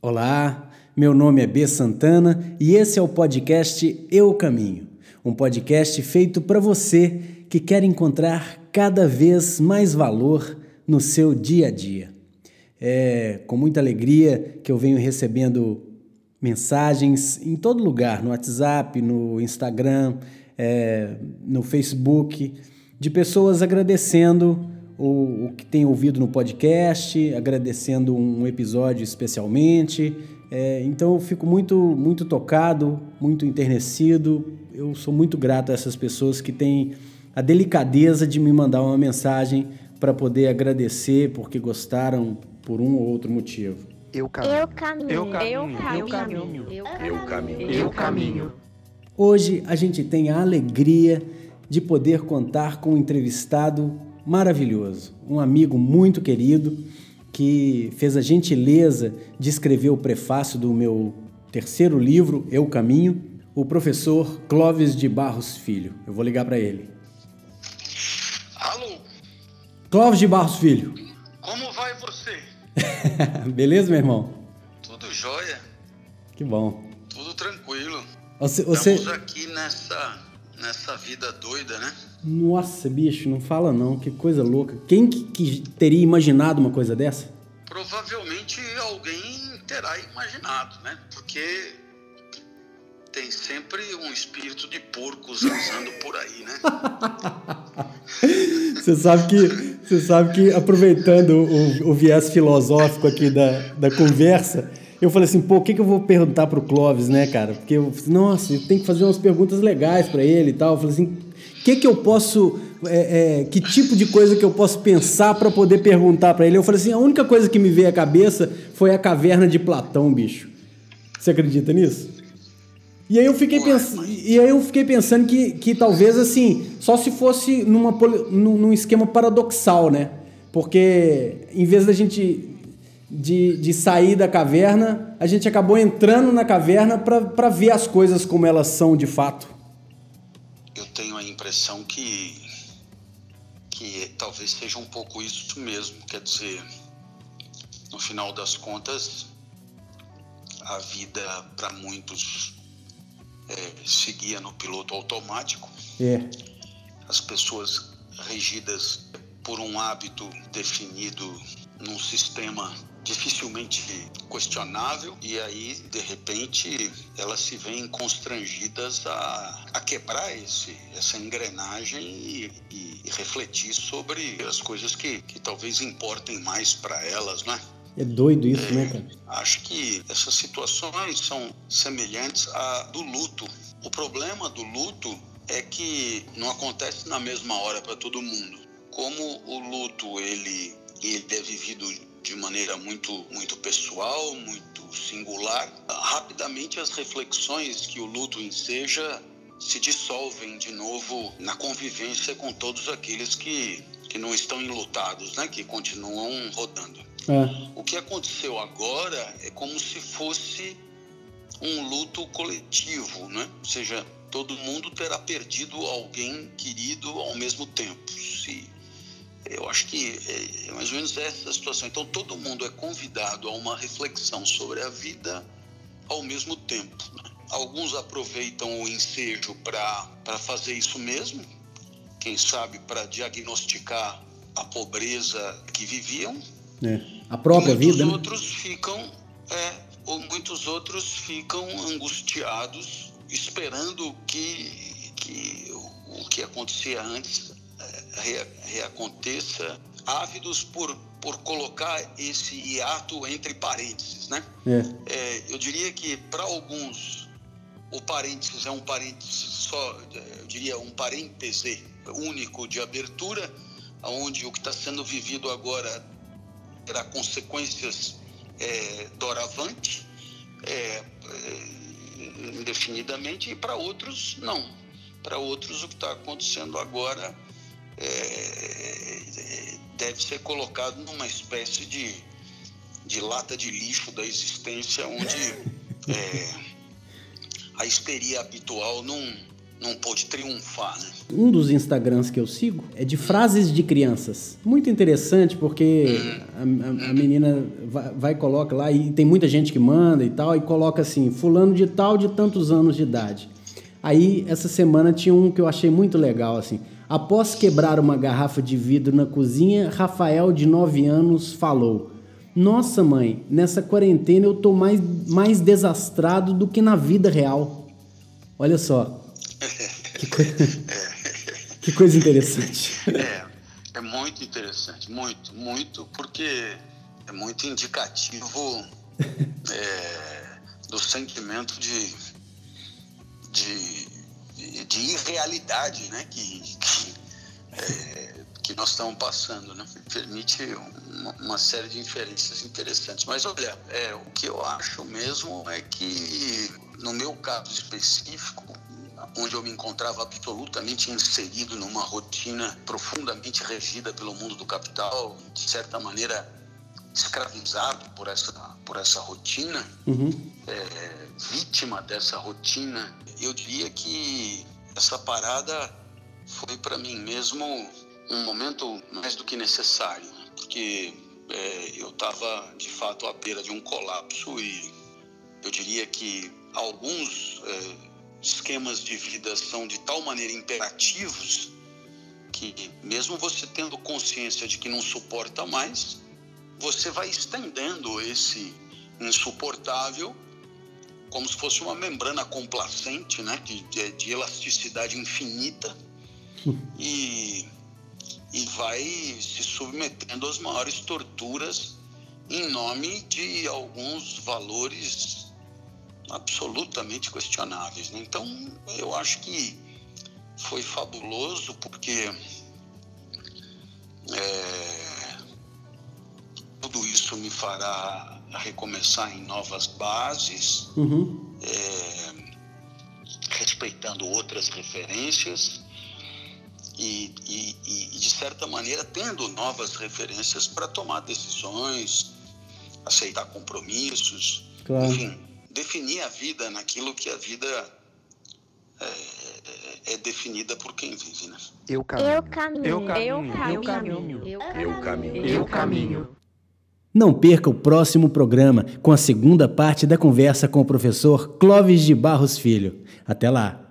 Olá, meu nome é B Santana e esse é o podcast Eu Caminho, um podcast feito para você que quer encontrar cada vez mais valor no seu dia a dia. É com muita alegria que eu venho recebendo mensagens em todo lugar, no WhatsApp, no Instagram, é, no Facebook, de pessoas agradecendo o, o que tem ouvido no podcast, agradecendo um episódio especialmente. É, então eu fico muito, muito tocado, muito enternecido. Eu sou muito grato a essas pessoas que têm a delicadeza de me mandar uma mensagem para poder agradecer porque gostaram por um ou outro motivo. Eu caminho. Eu caminho. Eu caminho. Eu caminho. Eu caminho. Eu caminho. Hoje a gente tem a alegria de poder contar com um entrevistado maravilhoso, um amigo muito querido que fez a gentileza de escrever o prefácio do meu terceiro livro, Eu Caminho, o professor Clóvis de Barros Filho. Eu vou ligar para ele. Alô, Clóvis de Barros Filho. como vai você? Beleza, meu irmão? Tudo jóia? Que bom. Tudo tranquilo. Você, você... Estamos aqui nessa, nessa vida doida, né? Nossa, bicho, não fala não, que coisa louca. Quem que, que teria imaginado uma coisa dessa? Provavelmente alguém terá imaginado, né? Porque tem sempre um espírito de porco zanzando por aí, né? Você sabe que, você sabe que aproveitando o, o viés filosófico aqui da, da conversa, eu falei assim, pô, o que, que eu vou perguntar pro Clóvis, né, cara? Porque, eu, nossa, eu tenho que fazer umas perguntas legais para ele e tal. Eu falei assim, que que eu posso, é, é, que tipo de coisa que eu posso pensar para poder perguntar para ele? Eu falei assim, a única coisa que me veio à cabeça foi a caverna de Platão, bicho. Você acredita nisso? E aí eu fiquei, pens... e aí eu fiquei pensando que, que talvez assim, só se fosse numa, num esquema paradoxal, né? Porque em vez da gente de, de sair da caverna, a gente acabou entrando na caverna para ver as coisas como elas são de fato. Eu tenho a impressão que, que talvez seja um pouco isso mesmo. Quer dizer, no final das contas, a vida para muitos é, seguia no piloto automático. É, as pessoas regidas por um hábito definido num sistema dificilmente questionável e aí de repente elas se veem constrangidas a, a quebrar esse, essa engrenagem e, e- e refletir sobre as coisas que, que talvez importem mais para elas, né? é doido isso, né, cara? Acho que essas situações são semelhantes à do luto. O problema do luto é que não acontece na mesma hora para todo mundo. Como o luto ele, ele é vivido de maneira muito muito pessoal, muito singular, rapidamente as reflexões que o luto enseja se dissolvem de novo na convivência com todos aqueles que que não estão enlutados, né, que continuam rodando. É, O que aconteceu agora é como se fosse um luto coletivo, né? Ou seja, todo mundo terá perdido alguém querido ao mesmo tempo. Se eu acho que é mais ou menos essa a situação. Então todo mundo é convidado a uma reflexão sobre a vida ao mesmo tempo. né? Alguns aproveitam o ensejo para fazer isso mesmo, quem sabe para diagnosticar a pobreza que viviam, é. A própria muitos vida, né? outros ficam, é, ou muitos outros ficam angustiados, esperando que, que o, que acontecia antes é, reaconteça, ávidos por, por colocar esse hiato entre parênteses, né? É, É, eu diria que para alguns o parênteses é um parênteses só, eu diria um parêntese único de abertura, onde o que está sendo vivido agora terá consequências é, doravante, é, é, indefinidamente, e para outros não. Para outros o que está acontecendo agora é, é, deve ser colocado numa espécie de, de lata de lixo da existência, onde é, a histeria habitual não, não pôde triunfar, né? Um dos Instagrams que eu sigo é de frases de crianças. Muito interessante porque a, a- a menina vai, vai coloca lá e tem muita gente que manda e tal e coloca assim, fulano de tal de tantos anos de idade. Aí essa semana tinha um que eu achei muito legal assim. Após quebrar uma garrafa de vidro na cozinha, Rafael de 9 anos falou: "Nossa, mãe, nessa quarentena eu tô mais mais desastrado do que na vida real." Olha só. Que, coi- que coisa interessante. É, é muito interessante, muito, muito, porque é muito indicativo é, do sentimento de, de, de irrealidade né, que, que, é, que nós estamos passando. Né? Permite uma, uma série de inferências interessantes. Mas olha, é, o que eu acho mesmo é que, no meu caso específico, onde eu me encontrava absolutamente inserido numa rotina profundamente regida pelo mundo do capital, de certa maneira escravizado por essa, por essa rotina, Uhum. é, vítima dessa rotina, eu diria que essa parada foi para mim mesmo um momento mais do que necessário, né? porque é, eu estava de fato à beira de um colapso e eu diria que alguns é, esquemas de vida são de tal maneira imperativos que mesmo você tendo consciência de que não suporta mais, você vai estendendo esse insuportável como se fosse uma membrana complacente, né, de, de, de elasticidade infinita e, e vai se submetendo às maiores torturas em nome de alguns valores absolutamente questionáveis. né? Então, eu acho que foi fabuloso porque é, tudo isso me fará recomeçar em novas bases, Uhum. é, respeitando outras referências e, e- e, de certa maneira, tendo novas referências para tomar decisões, aceitar compromissos, Claro. enfim, definir a vida naquilo que a vida é, é- é definida por quem vive, né? Eu Eu caminho. caminho. Eu caminho. Eu caminho. Eu caminho. Eu caminho. Não perca o próximo programa com a segunda parte da conversa com o professor Clóvis de Barros Filho. Até lá!